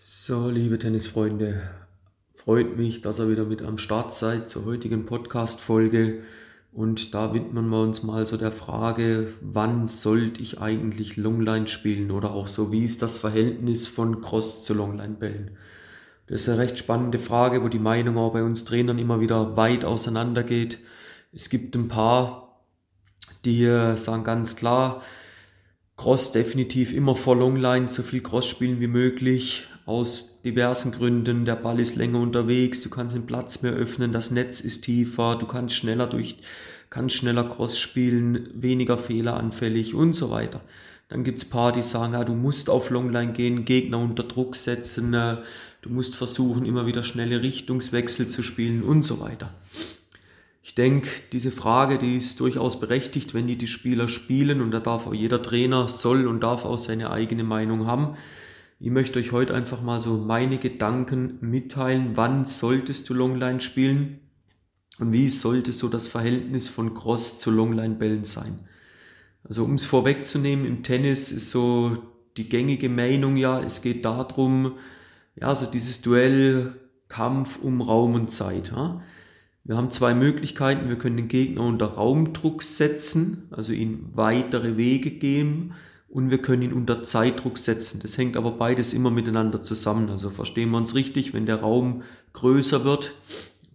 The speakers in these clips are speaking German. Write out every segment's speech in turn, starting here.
So, liebe Tennisfreunde, freut mich, dass ihr wieder mit am Start seid zur heutigen Podcast-Folge. Und da widmen wir uns mal so der Frage, wann sollte ich eigentlich Longline spielen oder auch so, wie ist das Verhältnis von Cross zu Longline-Bällen? Das ist eine recht spannende Frage, wo die Meinung auch bei uns Trainern immer wieder weit auseinander geht. Es gibt ein paar, die sagen ganz klar, Cross definitiv immer vor Longline, so viel Cross spielen wie möglich aus diversen Gründen. Der Ball ist länger unterwegs, du kannst den Platz mehr öffnen, das Netz ist tiefer, du kannst schneller durch, kannst schneller Cross spielen, weniger fehleranfällig und so weiter. Dann gibt's paar, die sagen, ja, du musst auf Longline gehen, Gegner unter Druck setzen, äh, du musst versuchen, immer wieder schnelle Richtungswechsel zu spielen und so weiter. Ich denke, diese Frage, die ist durchaus berechtigt, wenn die die Spieler spielen und da darf auch jeder Trainer, soll und darf auch seine eigene Meinung haben. Ich möchte euch heute einfach mal so meine Gedanken mitteilen. Wann solltest du Longline spielen? Und wie sollte so das Verhältnis von Cross zu Longline-Bällen sein? Also um es vorwegzunehmen, im Tennis ist so die gängige Meinung ja, es geht darum, ja, so dieses Duell, Kampf um Raum und Zeit. Ja? Wir haben zwei Möglichkeiten. Wir können den Gegner unter Raumdruck setzen, also ihm weitere Wege geben und wir können ihn unter Zeitdruck setzen. Das hängt aber beides immer miteinander zusammen. Also verstehen wir uns richtig, wenn der Raum größer wird,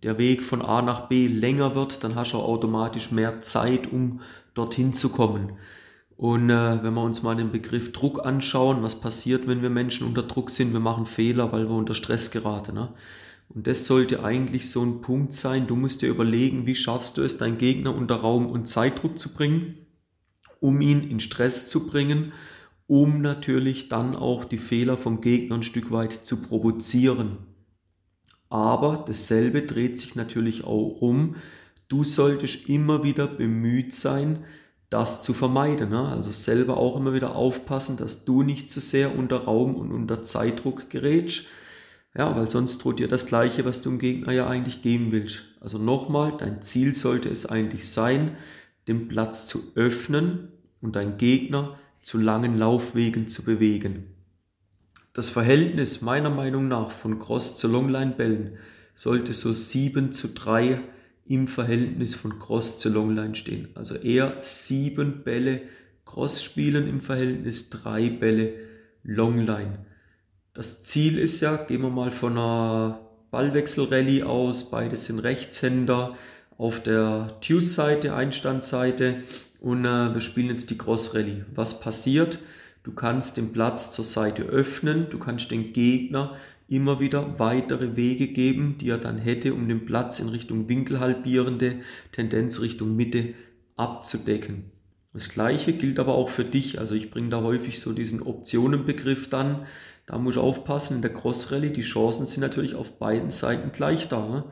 der Weg von A nach B länger wird, dann hast du automatisch mehr Zeit, um dorthin zu kommen. Und äh, wenn wir uns mal den Begriff Druck anschauen, was passiert, wenn wir Menschen unter Druck sind? Wir machen Fehler, weil wir unter Stress geraten. Ne? Und das sollte eigentlich so ein Punkt sein. Du musst dir überlegen, wie schaffst du es, deinen Gegner unter Raum- und Zeitdruck zu bringen um ihn in Stress zu bringen, um natürlich dann auch die Fehler vom Gegner ein Stück weit zu provozieren. Aber dasselbe dreht sich natürlich auch um. Du solltest immer wieder bemüht sein, das zu vermeiden. Ne? Also selber auch immer wieder aufpassen, dass du nicht zu sehr unter Raum und unter Zeitdruck gerätst. Ja, weil sonst droht dir das Gleiche, was du dem Gegner ja eigentlich geben willst. Also nochmal, dein Ziel sollte es eigentlich sein, den Platz zu öffnen und deinen Gegner zu langen Laufwegen zu bewegen. Das Verhältnis meiner Meinung nach von Cross zu Longline-Bällen sollte so 7 zu 3 im Verhältnis von Cross zu Longline stehen. Also eher 7 Bälle Cross spielen im Verhältnis 3 Bälle Longline. Das Ziel ist ja, gehen wir mal von einer Ballwechsel-Rallye aus, beide sind Rechtshänder, auf der Tuse-Seite, Einstandseite und äh, wir spielen jetzt die Cross Rally. Was passiert? Du kannst den Platz zur Seite öffnen, du kannst den Gegner immer wieder weitere Wege geben, die er dann hätte, um den Platz in Richtung winkelhalbierende Tendenz Richtung Mitte abzudecken. Das gleiche gilt aber auch für dich. Also ich bringe da häufig so diesen Optionenbegriff dann. Da muss ich aufpassen, in der Cross Rally, die Chancen sind natürlich auf beiden Seiten gleich da. Ne?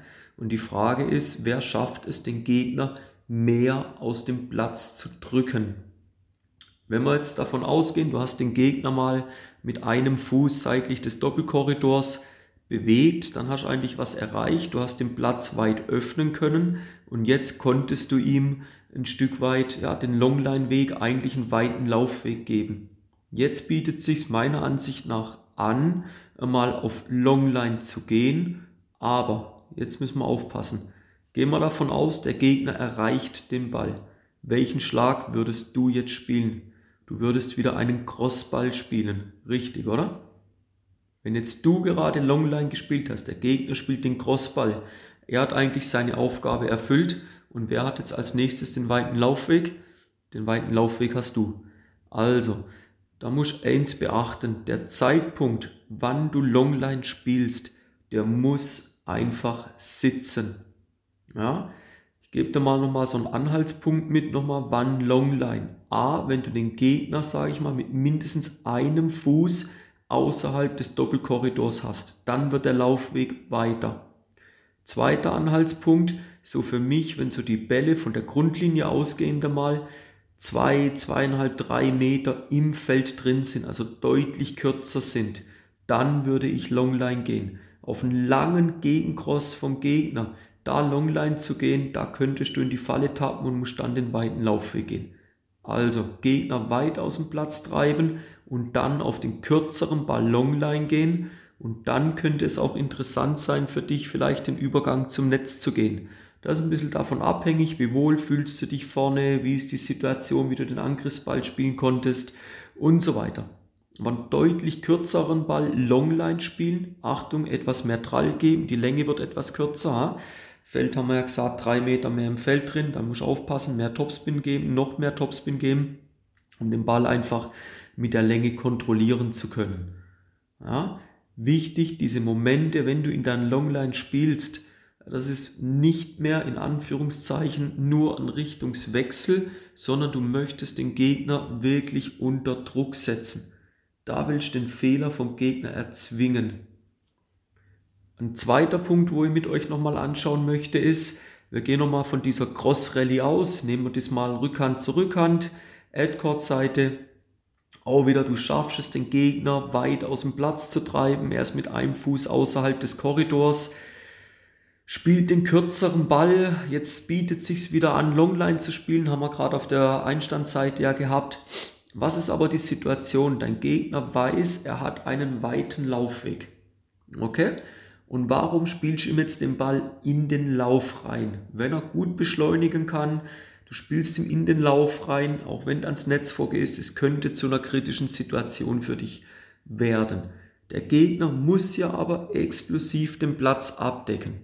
Und die Frage ist, wer schafft es, den Gegner mehr aus dem Platz zu drücken? Wenn wir jetzt davon ausgehen, du hast den Gegner mal mit einem Fuß seitlich des Doppelkorridors bewegt, dann hast du eigentlich was erreicht. Du hast den Platz weit öffnen können und jetzt konntest du ihm ein Stück weit ja, den Longline-Weg, eigentlich einen weiten Laufweg geben. Jetzt bietet sich meiner Ansicht nach an, mal auf Longline zu gehen, aber jetzt müssen wir aufpassen. Gehen wir davon aus, der Gegner erreicht den Ball. Welchen Schlag würdest du jetzt spielen? Du würdest wieder einen Crossball spielen. Richtig, oder? Wenn jetzt du gerade Longline gespielt hast, der Gegner spielt den Crossball, er hat eigentlich seine Aufgabe erfüllt und wer hat jetzt als nächstes den weiten Laufweg? Den weiten Laufweg hast du. Also, da musst du eins beachten, der Zeitpunkt, wann du Longline spielst, der muss einfach sitzen. Ja, ich gebe dir mal nochmal so einen Anhaltspunkt mit, nochmal wann Longline. A, wenn du den Gegner, sage ich mal, mit mindestens einem Fuß außerhalb des Doppelkorridors hast, dann wird der Laufweg weiter. Zweiter Anhaltspunkt, so für mich, wenn so die Bälle von der Grundlinie ausgehend mal zwei, zweieinhalb, drei Meter im Feld drin sind, also deutlich kürzer sind, dann würde ich Longline gehen auf einen langen Gegencross vom Gegner, da Longline zu gehen, da könntest du in die Falle tappen und musst dann den weiten Laufweg gehen. Also Gegner weit aus dem Platz treiben und dann auf den kürzeren Ball Longline gehen Und dann könnte es auch interessant sein für dich, vielleicht den Übergang zum Netz zu gehen. Das ist ein bisschen davon abhängig, wie wohl fühlst du dich vorne, wie ist die Situation, wie du den Angriffsball spielen konntest und so weiter. Einen deutlich kürzeren Ball Longline spielen, Achtung, etwas mehr Trall geben, die Länge wird etwas kürzer. Feld haben wir ja gesagt, drei Meter mehr im Feld drin, da muss ich aufpassen, mehr Topspin geben, noch mehr Topspin geben, um den Ball einfach mit der Länge kontrollieren zu können. Ja, wichtig, diese Momente, wenn du in deinen Longline spielst, das ist nicht mehr in Anführungszeichen nur ein Richtungswechsel, sondern du möchtest den Gegner wirklich unter Druck setzen. Da willst du den Fehler vom Gegner erzwingen. Ein zweiter Punkt, wo ich mit euch nochmal anschauen möchte, ist, wir gehen nochmal von dieser Cross Rally aus, nehmen wir das mal Rückhand zu Rückhand, Adcord-Seite, auch wieder, du schaffst es, den Gegner weit aus dem Platz zu treiben. Er ist mit einem Fuß außerhalb des Korridors. Spielt den kürzeren Ball. Jetzt bietet sich wieder an, Longline zu spielen. Haben wir gerade auf der Einstandseite ja gehabt. Was ist aber die Situation? Dein Gegner weiß, er hat einen weiten Laufweg. Okay? Und warum spielst du ihm jetzt den Ball in den Lauf rein? Wenn er gut beschleunigen kann, Du spielst ihm in den Lauf rein, auch wenn du ans Netz vorgehst, es könnte zu einer kritischen Situation für dich werden. Der Gegner muss ja aber explosiv den Platz abdecken.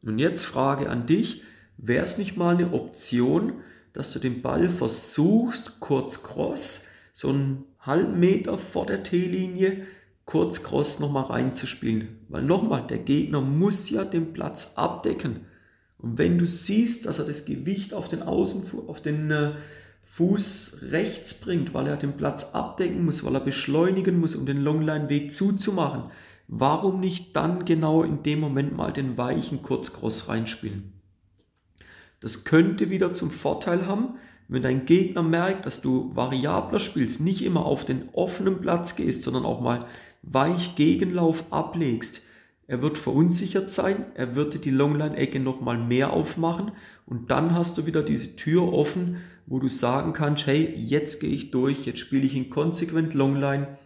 Und jetzt Frage an dich, wäre es nicht mal eine Option, dass du den Ball versuchst, kurz cross, so einen halben Meter vor der T-Linie, kurz cross nochmal reinzuspielen. Weil nochmal, der Gegner muss ja den Platz abdecken. Und wenn du siehst, dass er das Gewicht auf den Außen, auf den äh, Fuß rechts bringt, weil er den Platz abdecken muss, weil er beschleunigen muss, um den Longline-Weg zuzumachen, warum nicht dann genau in dem Moment mal den weichen Kurzcross reinspielen? Das könnte wieder zum Vorteil haben, wenn dein Gegner merkt, dass du variabler spielst, nicht immer auf den offenen Platz gehst, sondern auch mal weich Gegenlauf ablegst, er wird verunsichert sein, er wird die Longline-Ecke nochmal mehr aufmachen und dann hast du wieder diese Tür offen, wo du sagen kannst, hey, jetzt gehe ich durch, jetzt spiele ich ihn konsequent Longline,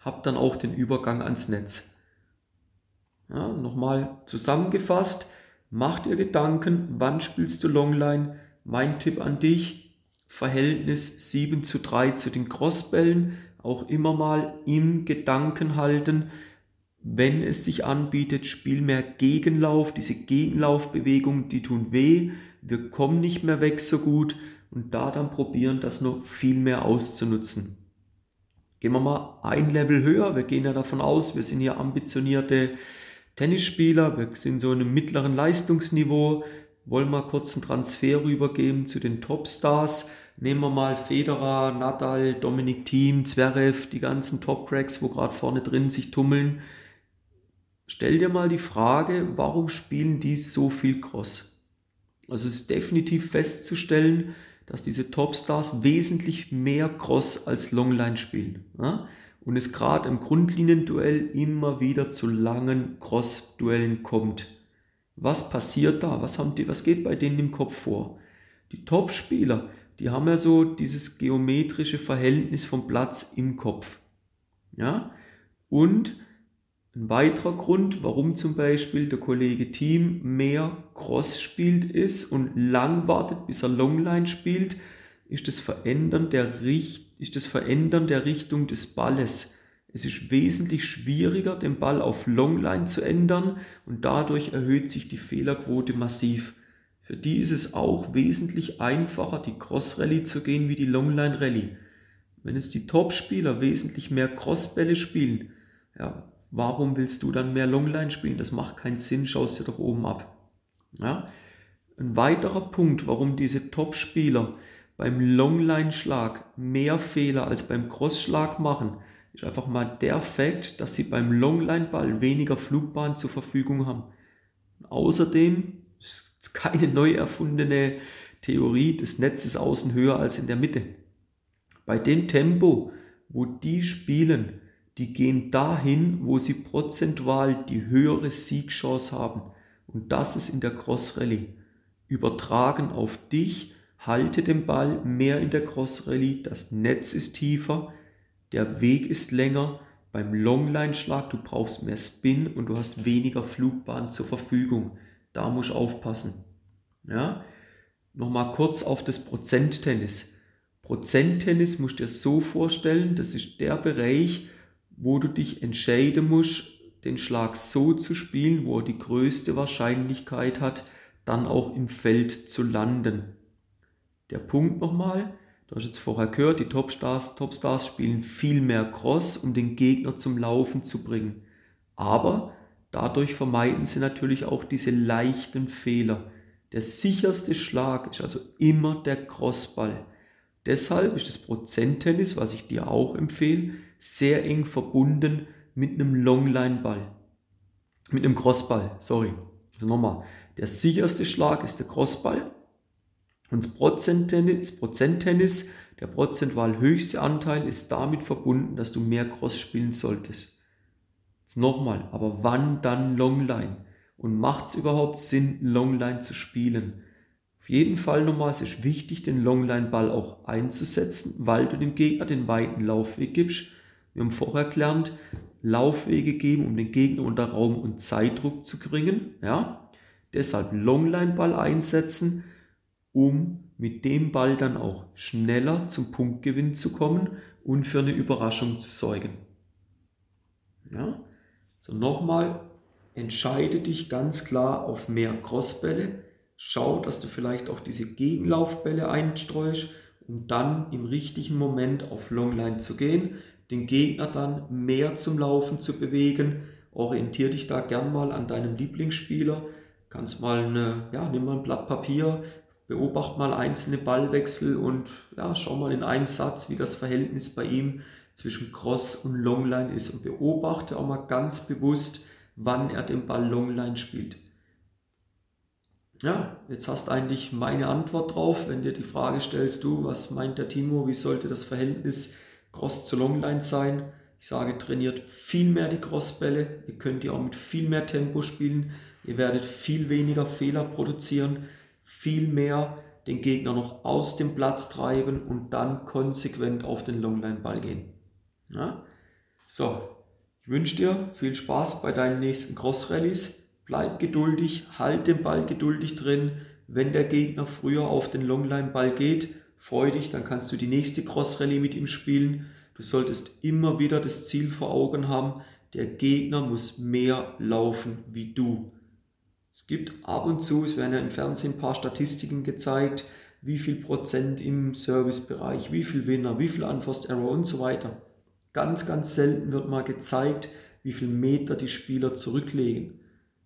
hab dann auch den Übergang ans Netz. Ja, nochmal zusammengefasst, mach dir Gedanken, wann spielst du Longline? Mein Tipp an dich, Verhältnis 7 zu 3 zu den Crossbällen, auch immer mal im Gedanken halten, wenn es sich anbietet, spiel mehr Gegenlauf. Diese Gegenlaufbewegungen, die tun weh. Wir kommen nicht mehr weg so gut und da dann probieren, das noch viel mehr auszunutzen. Gehen wir mal ein Level höher. Wir gehen ja davon aus, wir sind hier ambitionierte Tennisspieler. Wir sind so in einem mittleren Leistungsniveau. Wollen mal kurz einen Transfer rübergeben zu den Topstars. Nehmen wir mal Federer, Nadal, Dominik Thiem, Zverev, die ganzen Top-Cracks, wo gerade vorne drin sich tummeln Stell dir mal die Frage, warum spielen die so viel Cross? Also es ist definitiv festzustellen, dass diese Topstars wesentlich mehr Cross als Longline spielen. Ja? Und es gerade im Grundlinienduell immer wieder zu langen Cross-Duellen kommt. Was passiert da? Was, haben die, was geht bei denen im Kopf vor? Die Top-Spieler, die haben ja so dieses geometrische Verhältnis vom Platz im Kopf. Ja? Und ein weiterer Grund, warum zum Beispiel der Kollege Team mehr Cross spielt ist und lang wartet, bis er Longline spielt, ist das Verändern der, Richt ist das Verändern der Richtung des Balles. Es ist wesentlich schwieriger, den Ball auf Longline zu ändern und dadurch erhöht sich die Fehlerquote massiv. Für die ist es auch wesentlich einfacher, die Cross Rally zu gehen wie die Longline Rally. Wenn es die Top-Spieler wesentlich mehr Crossbälle spielen, ja, Warum willst du dann mehr Longline spielen? Das macht keinen Sinn, schaust dir doch oben ab. Ja? Ein weiterer Punkt, warum diese Top-Spieler beim Longline-Schlag mehr Fehler als beim Cross-Schlag machen, ist einfach mal der Fakt, dass sie beim Longline-Ball weniger Flugbahn zur Verfügung haben. Außerdem ist keine neu erfundene Theorie des Netzes außen höher als in der Mitte. Bei dem Tempo, wo die spielen, die gehen dahin, wo sie prozentual die höhere Siegchance haben. Und das ist in der Cross Rallye. Übertragen auf dich, halte den Ball mehr in der Cross Rallye, das Netz ist tiefer, der Weg ist länger, Beim Longline-Schlag, du brauchst mehr Spin und du hast weniger Flugbahn zur Verfügung. Da musst du aufpassen. Ja? Nochmal kurz auf das Prozenttennis. Prozenttennis musst du dir so vorstellen, das ist der Bereich, wo du dich entscheiden musst, den Schlag so zu spielen, wo er die größte Wahrscheinlichkeit hat, dann auch im Feld zu landen. Der Punkt nochmal, du hast jetzt vorher gehört, die Topstars, Topstars spielen viel mehr Cross, um den Gegner zum Laufen zu bringen. Aber dadurch vermeiden sie natürlich auch diese leichten Fehler. Der sicherste Schlag ist also immer der Crossball. Deshalb ist das Prozenttennis, was ich dir auch empfehle, sehr eng verbunden mit einem Longline-Ball. Mit einem Crossball, sorry. Also nochmal. Der sicherste Schlag ist der Crossball. Und das Prozenttennis, der prozentual höchste Anteil ist damit verbunden, dass du mehr Cross spielen solltest. Jetzt nochmal, aber wann dann Longline? Und macht es überhaupt Sinn, Longline zu spielen? Auf jeden Fall nochmal, es ist wichtig, den Longline-Ball auch einzusetzen, weil du dem Gegner den weiten Laufweg gibst. Wir haben vorher gelernt, Laufwege geben, um den Gegner unter Raum und Zeitdruck zu bringen. Ja? Deshalb Longline-Ball einsetzen, um mit dem Ball dann auch schneller zum Punktgewinn zu kommen und für eine Überraschung zu sorgen. Ja? So nochmal, entscheide dich ganz klar auf mehr Crossbälle Schau, dass du vielleicht auch diese Gegenlaufbälle einstreust, um dann im richtigen Moment auf Longline zu gehen, den Gegner dann mehr zum Laufen zu bewegen. Orientier dich da gern mal an deinem Lieblingsspieler. Kannst mal eine, ja, nimm mal ein Blatt Papier, beobacht mal einzelne Ballwechsel und ja, schau mal in einem Satz, wie das Verhältnis bei ihm zwischen Cross und Longline ist. Und beobachte auch mal ganz bewusst, wann er den Ball Longline spielt. Ja, jetzt hast eigentlich meine Antwort drauf, wenn dir die Frage stellst, du, was meint der Timo, wie sollte das Verhältnis Cross zu Longline sein? Ich sage, trainiert viel mehr die Crossbälle, ihr könnt die auch mit viel mehr Tempo spielen, ihr werdet viel weniger Fehler produzieren, viel mehr den Gegner noch aus dem Platz treiben und dann konsequent auf den Longline-Ball gehen. Ja? So, ich wünsche dir viel Spaß bei deinen nächsten Cross-Rallies bleib geduldig, halt den Ball geduldig drin. Wenn der Gegner früher auf den Longline-Ball geht, freu dich, dann kannst du die nächste Cross-Rallye mit ihm spielen. Du solltest immer wieder das Ziel vor Augen haben, der Gegner muss mehr laufen wie du. Es gibt ab und zu, es werden ja im Fernsehen ein paar Statistiken gezeigt, wie viel Prozent im Servicebereich, wie viel Winner, wie viel Unforced Error und so weiter. Ganz, ganz selten wird mal gezeigt, wie viel Meter die Spieler zurücklegen.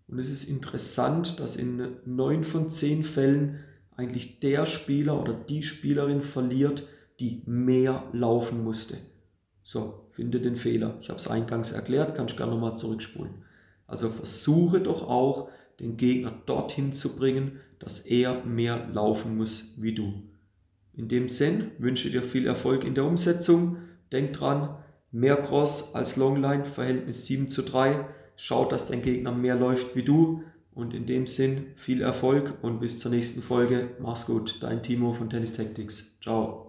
Und es ist interessant, dass in neun von zehn Fällen eigentlich der Spieler oder die Spielerin verliert, die mehr laufen musste. So, finde den Fehler. Ich habe es eingangs erklärt, kannst gerne nochmal zurückspulen. Also versuche doch auch, den Gegner dorthin zu bringen, dass er mehr laufen muss wie du. In dem Sinn wünsche dir viel Erfolg in der Umsetzung. Denk dran, mehr Cross als Longline, Verhältnis 7 zu 3 schaut, dass dein Gegner mehr läuft wie du. Und in dem Sinn viel Erfolg und bis zur nächsten Folge. Mach's gut, dein Timo von Tennis Tactics. Ciao.